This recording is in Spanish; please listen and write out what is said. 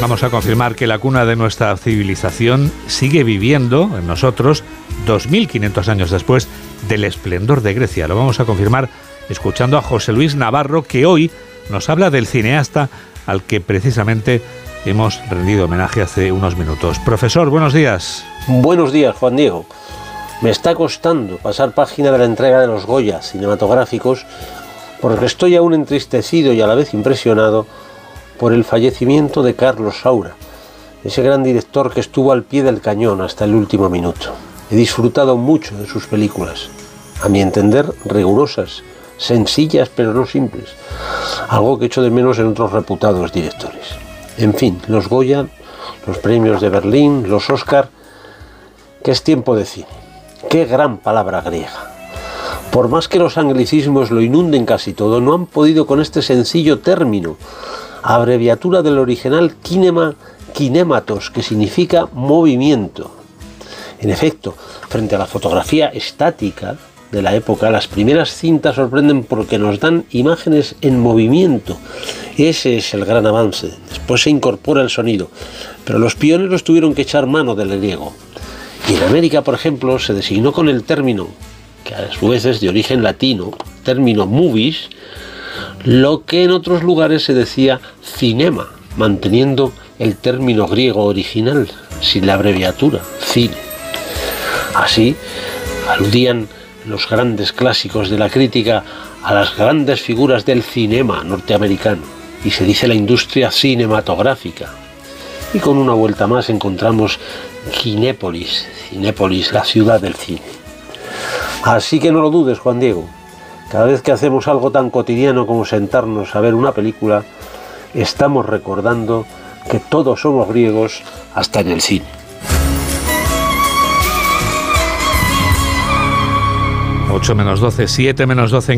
Vamos a confirmar que la cuna de nuestra civilización sigue viviendo en nosotros 2.500 años después del esplendor de Grecia. Lo vamos a confirmar escuchando a José Luis Navarro, que hoy nos habla del cineasta al que precisamente hemos rendido homenaje hace unos minutos. Profesor, buenos días. Buenos días, Juan Diego. Me está costando pasar página de la entrega de los Goya cinematográficos porque estoy aún entristecido y a la vez impresionado por el fallecimiento de Carlos Saura, ese gran director que estuvo al pie del cañón hasta el último minuto. He disfrutado mucho de sus películas, a mi entender rigurosas, sencillas pero no simples, algo que echo de menos en otros reputados directores. En fin, los Goya, los premios de Berlín, los Oscar, que es tiempo de cine. Qué gran palabra griega. Por más que los anglicismos lo inunden casi todo, no han podido con este sencillo término abreviatura del original kinema, kinematos, que significa movimiento. En efecto, frente a la fotografía estática de la época, las primeras cintas sorprenden porque nos dan imágenes en movimiento. Ese es el gran avance. Después se incorpora el sonido. Pero los pioneros tuvieron que echar mano del griego. Y en América, por ejemplo, se designó con el término, que a su vez es de origen latino, término movies, lo que en otros lugares se decía cinema, manteniendo el término griego original, sin la abreviatura, cine. Así, aludían los grandes clásicos de la crítica a las grandes figuras del cinema norteamericano, y se dice la industria cinematográfica. Y con una vuelta más encontramos Kinépolis, Cinépolis, la ciudad del cine. Así que no lo dudes, Juan Diego, cada vez que hacemos algo tan cotidiano como sentarnos a ver una película, estamos recordando que todos somos griegos hasta en el cine. 8 menos 12, 7 menos 12 en